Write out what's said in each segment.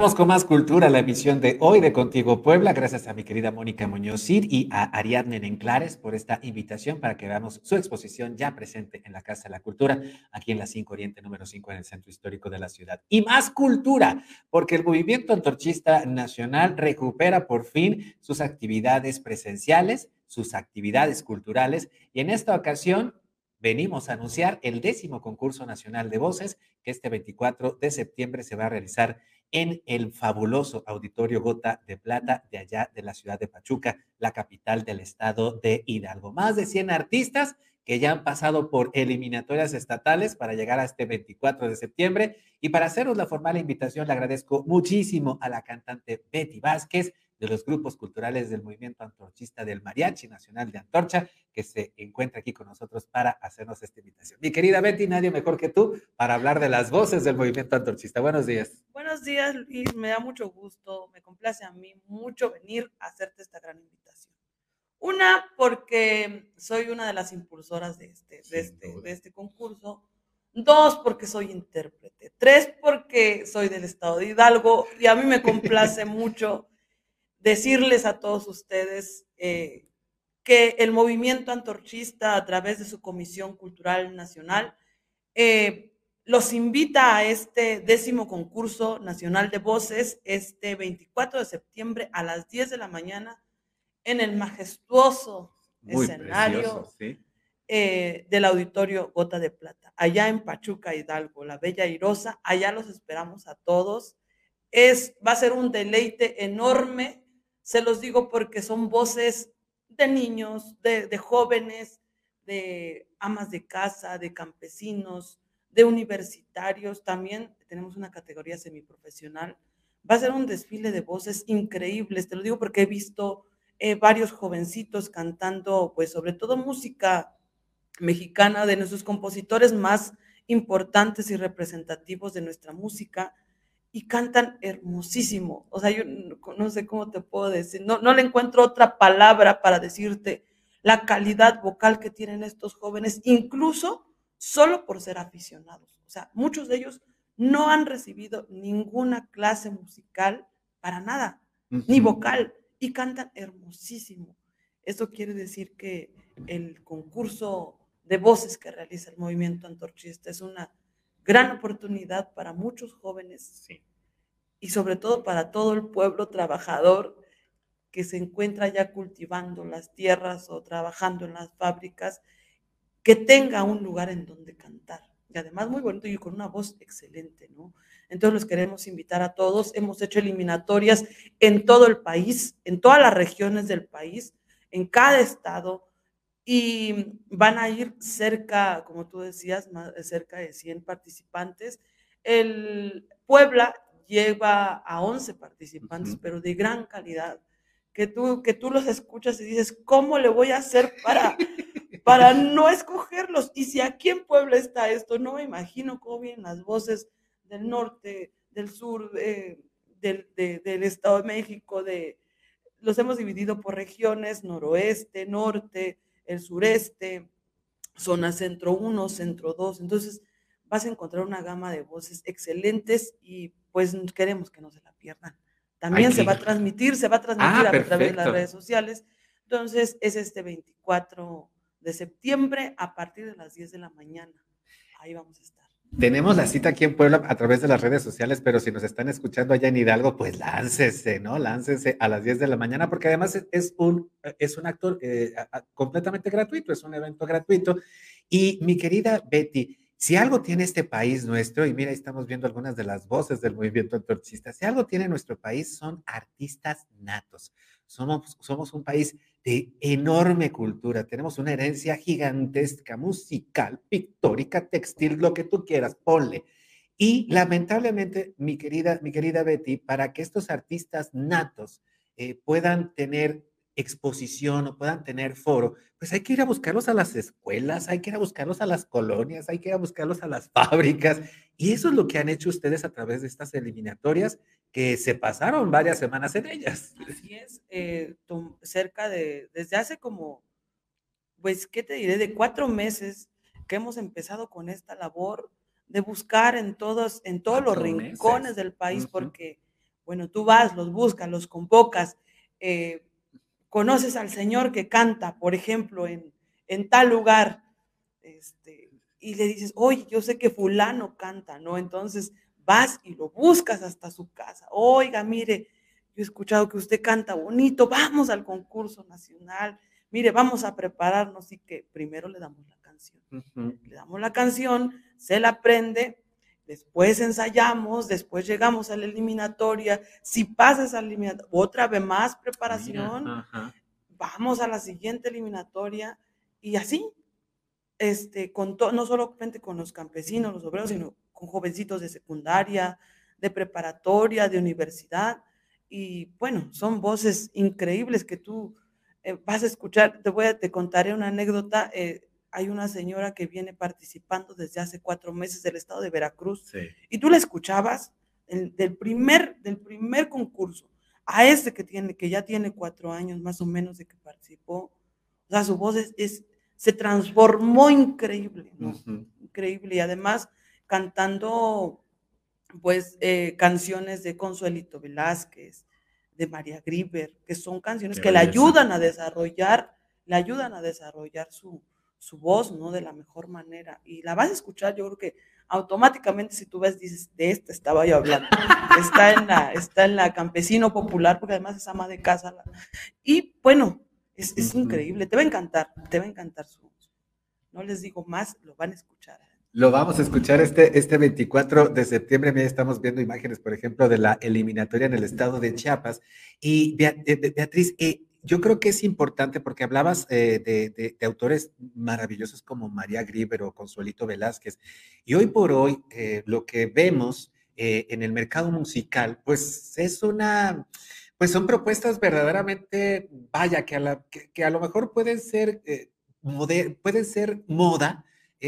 Con más cultura, la emisión de hoy de Contigo Puebla. Gracias a mi querida Mónica Muñoz Cid y a Ariadne Nenclares por esta invitación para que veamos su exposición ya presente en la Casa de la Cultura, aquí en la 5 Oriente número 5 en el Centro Histórico de la ciudad. Y más cultura, porque el movimiento antorchista nacional recupera por fin sus actividades presenciales, sus actividades culturales y en esta ocasión venimos a anunciar el décimo concurso nacional de voces que este 24 de septiembre se va a realizar en el fabuloso Auditorio Gota de Plata de allá de la ciudad de Pachuca, la capital del estado de Hidalgo. Más de 100 artistas que ya han pasado por eliminatorias estatales para llegar a este 24 de septiembre. Y para haceros la formal invitación, le agradezco muchísimo a la cantante Betty Vázquez, de los grupos culturales del movimiento antorchista del Mariachi Nacional de Antorcha, que se encuentra aquí con nosotros para hacernos esta invitación. Mi querida Betty, nadie mejor que tú para hablar de las voces del movimiento antorchista. Buenos días. Buenos días, Luis. Me da mucho gusto, me complace a mí mucho venir a hacerte esta gran invitación. Una, porque soy una de las impulsoras de este, de este, de este concurso. Dos, porque soy intérprete. Tres, porque soy del estado de Hidalgo y a mí me complace mucho decirles a todos ustedes eh, que el movimiento antorchista a través de su Comisión Cultural Nacional eh, los invita a este décimo concurso nacional de voces este 24 de septiembre a las 10 de la mañana en el majestuoso escenario eh, del auditorio Gota de Plata, allá en Pachuca Hidalgo, la Bella Irosa, allá los esperamos a todos. Es, va a ser un deleite enorme se los digo porque son voces de niños, de, jóvenes, de amas de casa, de campesinos, de universitarios. También tenemos una categoría semiprofesional. Va a ser un desfile de voces increíbles. Te lo digo porque he visto eh, varios jovencitos cantando, pues sobre todo música mexicana de nuestros compositores más importantes y representativos de nuestra música y cantan hermosísimo. O sea, yo no sé cómo te puedo decir, no, no le encuentro otra palabra para decirte la calidad vocal que tienen estos jóvenes, incluso solo por ser aficionados. O sea, muchos de ellos no han recibido ninguna clase musical para nada, ni vocal, y cantan hermosísimo. Eso quiere decir que el concurso de voces que realiza el movimiento antorchista es una gran oportunidad para muchos jóvenes y sobre todo para todo el pueblo trabajador que se encuentra ya cultivando las tierras o trabajando en las fábricas, que tenga un lugar en donde cantar. Y además muy bonito y con una voz excelente, ¿no? Entonces los queremos invitar a todos. Hemos hecho eliminatorias en todo el país, en todas las regiones del país, en cada estado y van a ir cerca, como tú decías, más, cerca de 100 participantes. El Puebla lleva a 11 participantes, pero de gran calidad, que tú, que tú los escuchas y dices, ¿cómo le voy a hacer para, para no escogerlos? Y si aquí en Puebla está esto, no me imagino cómo vienen las voces del norte, del sur, del, del Estado de México, de, los hemos dividido por regiones, noroeste, norte, el sureste, zona centro 1, centro 2. Entonces, vas a encontrar una gama de voces excelentes y pues queremos que no se la pierdan. También se va a transmitir, se va a transmitir ah, a través de las redes sociales. Entonces, es este 24 de septiembre a partir de las 10 de la mañana. Ahí vamos a estar. Tenemos la cita aquí en Puebla a través de las redes sociales, pero si nos están escuchando allá en Hidalgo, pues láncese, ¿no? Láncese a las 10 de la mañana, porque además es un, es un acto eh, completamente gratuito, es un evento gratuito. Y mi querida Betty, si algo tiene este país nuestro, y mira, estamos viendo algunas de las voces del movimiento antorchista, si algo tiene nuestro país son artistas natos. Somos, somos un país de enorme cultura, tenemos una herencia gigantesca, musical, pictórica, textil, lo que tú quieras, ponle. Y lamentablemente, mi querida, mi querida Betty, para que estos artistas natos eh, puedan tener exposición o puedan tener foro, pues hay que ir a buscarlos a las escuelas, hay que ir a buscarlos a las colonias, hay que ir a buscarlos a las fábricas. Y eso es lo que han hecho ustedes a través de estas eliminatorias que se pasaron varias semanas en ellas. Así es, eh, cerca de, desde hace como, pues, ¿qué te diré? De cuatro meses que hemos empezado con esta labor de buscar en todos, en todos los rincones del país, porque Bueno, tú vas, los buscas, los convocas, eh, conoces al Señor que canta, por ejemplo, en, en tal lugar, este, y le dices, oye, yo sé que fulano canta, ¿no? Entonces vas y lo buscas hasta su casa. Oiga, mire, yo he escuchado que usted canta bonito, vamos al concurso nacional, mire, vamos a prepararnos y que primero le damos la canción. Le damos la canción, se la aprende, después ensayamos, después llegamos a la eliminatoria. Si pasas a la eliminatoria, otra vez más preparación, vamos a la siguiente eliminatoria y así, este, con no solamente con los campesinos, los obreros, sino con jovencitos de secundaria, de preparatoria, de universidad. Y bueno, son voces increíbles que tú eh, vas a escuchar. Te voy a, te contaré una anécdota. Eh, hay una señora que viene participando desde hace cuatro meses del estado de Veracruz. Y tú la escuchabas del, primer, del primer concurso a este que, tiene, que ya tiene cuatro años más o menos de que participó. O sea, su voz es, se transformó increíble, Increíble. Y además cantando, pues, eh, canciones de Consuelito Velázquez, de María Grieber, que son canciones que le ayudan a desarrollar, le ayudan a desarrollar su, su voz, ¿no? De la mejor manera. Y la vas a escuchar, yo creo que automáticamente si tú ves, dices, de esta estaba yo hablando. Está en la, está en la campesino popular, porque además es ama de casa. Y bueno, es, es increíble, te va a encantar, te va a encantar su voz. No les digo más, lo van a escuchar. Lo vamos a escuchar este, este 24 de septiembre. Mira, estamos viendo imágenes, por ejemplo, de la eliminatoria en el estado de Chiapas. Y eh, Beatriz, eh, yo creo que es importante porque hablabas eh, de, autores maravillosos como María Grieber o Consuelito Velázquez. Y hoy por hoy eh, lo que vemos eh, en el mercado musical, pues es una, pues son propuestas verdaderamente, vaya, que a, que, a lo mejor pueden ser, pueden ser moda,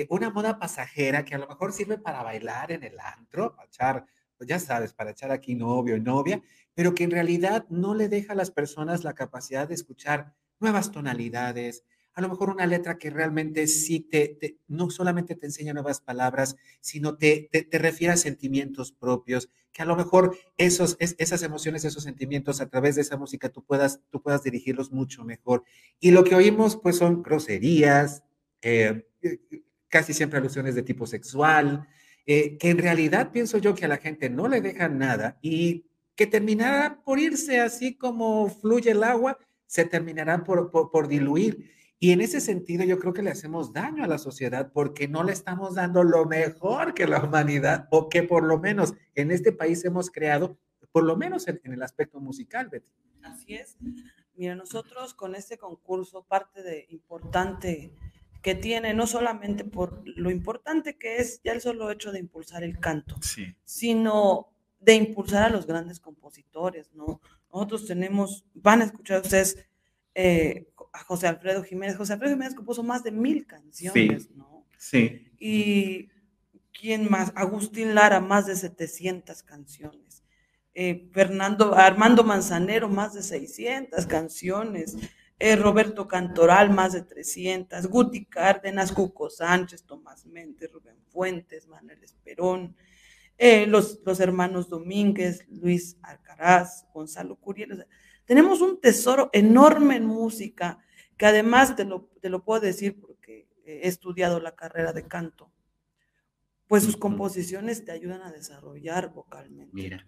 una moda pasajera que a lo mejor sirve para bailar en el antro, para echar, pues ya sabes, para echar aquí novio y novia, pero que en realidad no le deja a las personas la capacidad de escuchar nuevas tonalidades, a lo mejor una letra que realmente sí te, no solamente te enseña nuevas palabras, sino te, te, refiere a sentimientos propios, que a lo mejor esos, esas emociones, esos sentimientos a través de esa música tú puedas, tú puedas dirigirlos mucho mejor. Y lo que oímos pues son groserías, eh, casi siempre alusiones de tipo sexual, eh, que en realidad pienso yo que a la gente no le dejan nada y que terminará por irse así como fluye el agua, se terminará por, por, diluir. Y en ese sentido yo creo que le hacemos daño a la sociedad porque no le estamos dando lo mejor que la humanidad o que por lo menos en este país hemos creado, por lo menos en, el aspecto musical, Betty. Así es. Mira, nosotros con este concurso, parte de importante que tiene, no solamente por lo importante que es ya el solo hecho de impulsar el canto, sino de impulsar a los grandes compositores, ¿no? Nosotros tenemos, van a escuchar ustedes eh, a José Alfredo Jiménez. José Alfredo Jiménez compuso más de mil canciones, ¿no? Sí. Y ¿quién más? Agustín Lara, más de 700 canciones. Eh, Fernando, Armando Manzanero, más de 600 canciones. Eh, Roberto Cantoral, más de 300. Guti Cárdenas, Cuco Sánchez, Tomás Méndez, Rubén Fuentes, Manuel Esperón. Eh, los, los, hermanos Domínguez, Luis Alcaraz, Gonzalo Curiel. tenemos un tesoro enorme en música, que además te lo, te lo puedo decir porque he estudiado la carrera de canto, pues sus composiciones te ayudan a desarrollar vocalmente. Mira.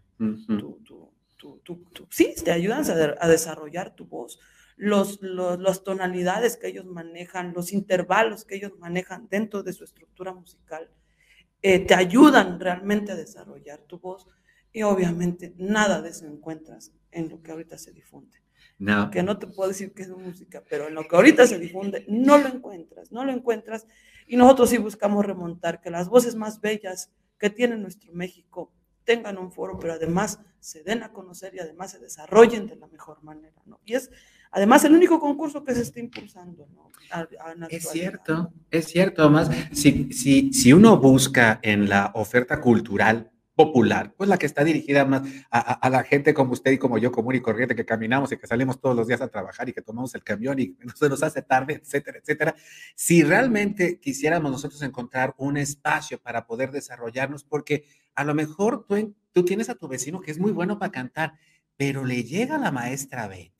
sí, te ayudan a, a desarrollar tu voz. Los, los, las tonalidades que ellos manejan, los intervalos que ellos manejan dentro de su estructura musical, eh, te ayudan realmente a desarrollar tu voz y obviamente nada de eso encuentras en lo que ahorita se difunde. No. Que no te puedo decir que es música, pero en lo que ahorita se difunde no lo encuentras, no lo encuentras y nosotros sí buscamos remontar que las voces más bellas que tiene nuestro México tengan un foro, pero además se den a conocer y además se desarrollen de la mejor manera, ¿no? Y es además el único concurso que se está impulsando, ¿no? es cierto, es cierto, además, si, si, si uno busca en la oferta cultural popular, pues la que está dirigida más a, la gente como usted y como yo, común y corriente, que caminamos y que salimos todos los días a trabajar y que tomamos el camión y se nos hace tarde, etcétera, etcétera. Si realmente quisiéramos nosotros encontrar un espacio para poder desarrollarnos, porque a lo mejor tú, tú tienes a tu vecino que es muy bueno para cantar, pero le llega la maestra Betty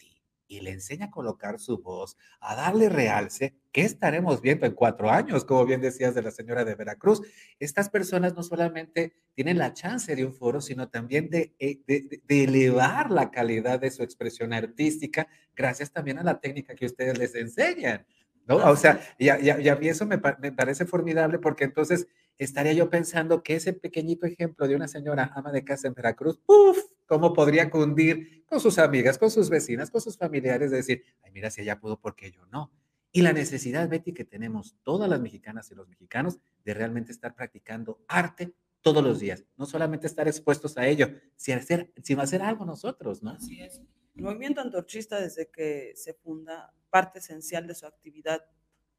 y le enseña a colocar su voz, a darle realce, ¿qué estaremos viendo en cuatro años? Como bien decías de la señora de Veracruz. Estas personas no solamente tienen la chance de un foro, sino también de, eh, de, elevar la calidad de su expresión artística, gracias también a la técnica que ustedes les enseñan. ¿no? O sea, y a, mí eso me, me, parece formidable porque entonces estaría yo pensando que ese pequeñito ejemplo de una señora ama de casa en Veracruz, ¡puf! ¿Cómo podría cundir con sus amigas, con sus vecinas, con sus familiares? De decir, ay, mira, si ella pudo, ¿por qué yo no? Y la necesidad, Betty, que tenemos todas las mexicanas y los mexicanos de realmente estar practicando arte todos los días. No solamente estar expuestos a ello, sino hacer, sino hacer algo nosotros, ¿no? Así es. El movimiento antorchista, desde que se funda, parte esencial de su actividad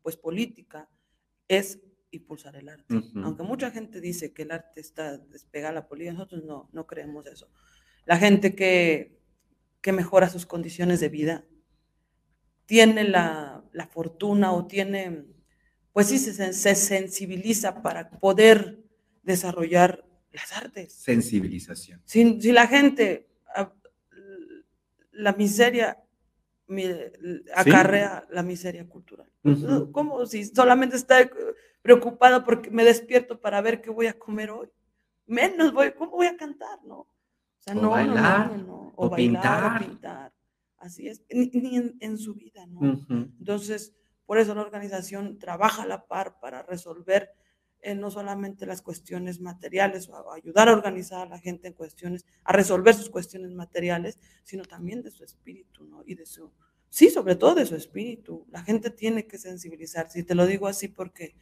pues política es impulsar el arte. Aunque mucha gente dice que el arte está despegado a la política, nosotros no, no creemos eso. La gente que, que mejora sus condiciones de vida tiene la, la fortuna o tiene, pues sí, se, se sensibiliza para poder desarrollar las artes. Sensibilización. Si, si la gente la miseria acarrea la miseria cultural. Como si solamente está preocupada porque me despierto para ver qué voy a comer hoy. Menos voy, ¿cómo voy a cantar, no? O sea, no, bailar, no, O, bailar, pintar. o pintar. Así es, ni, en, su vida, ¿no? Entonces, por eso la organización trabaja a la par para resolver no solamente las cuestiones materiales o ayudar a organizar a la gente en cuestiones, a resolver sus cuestiones materiales, sino también de su espíritu, ¿no? Y de su, sí, sobre todo de su espíritu. La gente tiene que sensibilizarse, y te lo digo así porque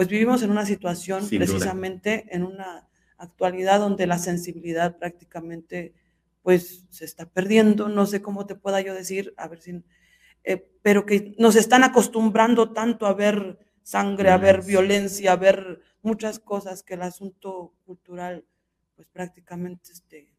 pues vivimos en una situación precisamente en una actualidad donde la sensibilidad prácticamente pues se está perdiendo, no sé cómo te pueda yo decir, a ver si, eh, pero que nos están acostumbrando tanto a ver sangre, a ver violencia, a ver muchas cosas que el asunto cultural, pues prácticamente este,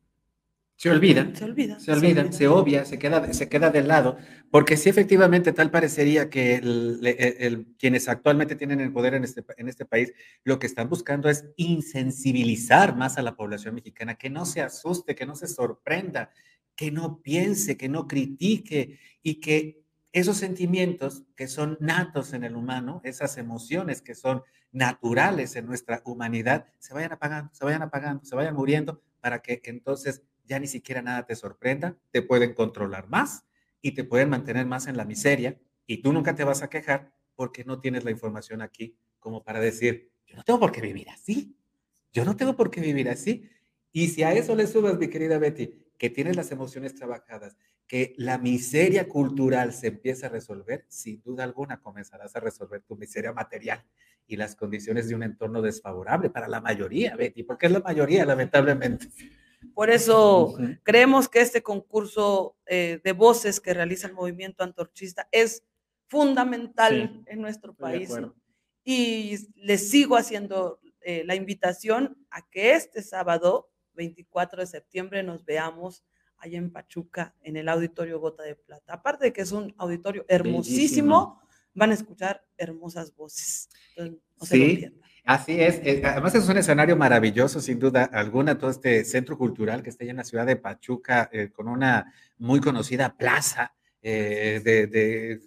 se olvida. Se olvida. Se olvida, se, obvia, se queda, se queda de lado, porque sí efectivamente tal parecería que el, quienes actualmente tienen el poder en este, en este país lo que están buscando es insensibilizar más a la población mexicana, que no se asuste, que no se sorprenda, que no piense, que no critique y que esos sentimientos que son natos en el humano, esas emociones que son naturales en nuestra humanidad, se vayan apagando, se vayan apagando, se vayan muriendo para que entonces ya ni siquiera nada te sorprenda, te pueden controlar más y te pueden mantener más en la miseria y tú nunca te vas a quejar porque no tienes la información aquí como para decir, yo no tengo por qué vivir así, yo no tengo por qué vivir así. Y si a eso le subas, mi querida Betty, que tienes las emociones trabajadas, que la miseria cultural se empieza a resolver, sin duda alguna comenzarás a resolver tu miseria material y las condiciones de un entorno desfavorable para la mayoría, Betty, porque es la mayoría, lamentablemente. Por eso creemos que este concurso eh, de voces que realiza el movimiento antorchista es fundamental en nuestro país. Y les sigo haciendo eh, la invitación a que este sábado, 24 de septiembre, nos veamos allá en Pachuca, en el Auditorio Gota de Plata. Aparte de que es un auditorio hermosísimo, van a escuchar hermosas voces. sí, así es. Además es un escenario maravilloso, sin duda alguna, todo este centro cultural que está allá en la ciudad de Pachuca, eh, con una muy conocida plaza eh, de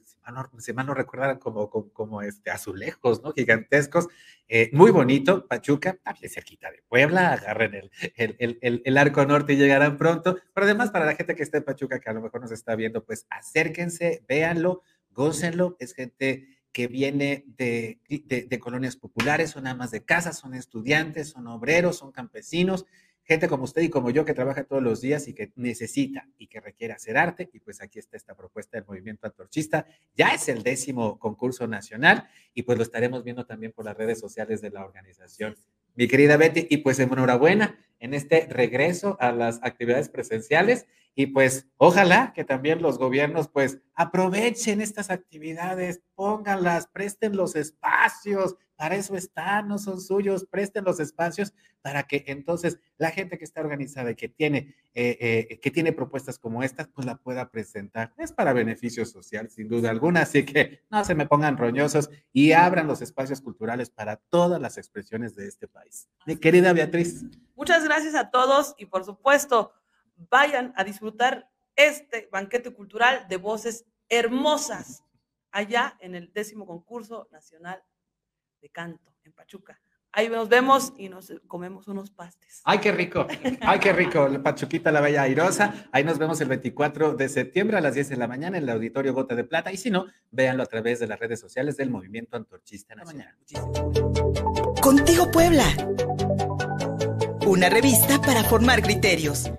si mal no recuerdan, como, como, este, azulejos, ¿no? Gigantescos. Eh, muy bonito, Pachuca, también cerquita de Puebla, agarren el, el, el, el, arco norte y llegarán pronto. Pero además, para la gente que está en Pachuca, que a lo mejor nos está viendo, pues acérquense, véanlo, gócenlo. Es gente que viene de, de, de colonias populares, son amas de casa, son estudiantes, son obreros, son campesinos gente como usted y como yo que trabaja todos los días y que necesita y que requiere hacer arte. Y pues aquí está esta propuesta del movimiento antorchista. Ya es el décimo concurso nacional y pues lo estaremos viendo también por las redes sociales de la organización. Mi querida Betty, y pues enhorabuena en este regreso a las actividades presenciales y pues ojalá que también los gobiernos pues aprovechen estas actividades, pónganlas, presten los espacios, para eso están, no son suyos, presten los espacios para que entonces la gente que está organizada y que tiene, eh, eh, que tiene propuestas como estas, pues la pueda presentar. Es para beneficio social, sin duda alguna, así que no se me pongan roñosos y abran los espacios culturales para todas las expresiones de este país. Mi querida Beatriz. Muchas gracias a todos y por supuesto, vayan a disfrutar este banquete cultural de voces hermosas allá en el décimo concurso nacional de canto en Pachuca. Ahí nos vemos y nos comemos unos pastes. Ay, qué rico. Ay, qué rico. La Pachuquita, la Bella Airosa. Ahí nos vemos el 24 de septiembre a las 10 de la mañana en el Auditorio Gota de Plata. Y si no, véanlo a través de las redes sociales del Movimiento Antorchista Nacional. Contigo Puebla. Una revista para formar criterios.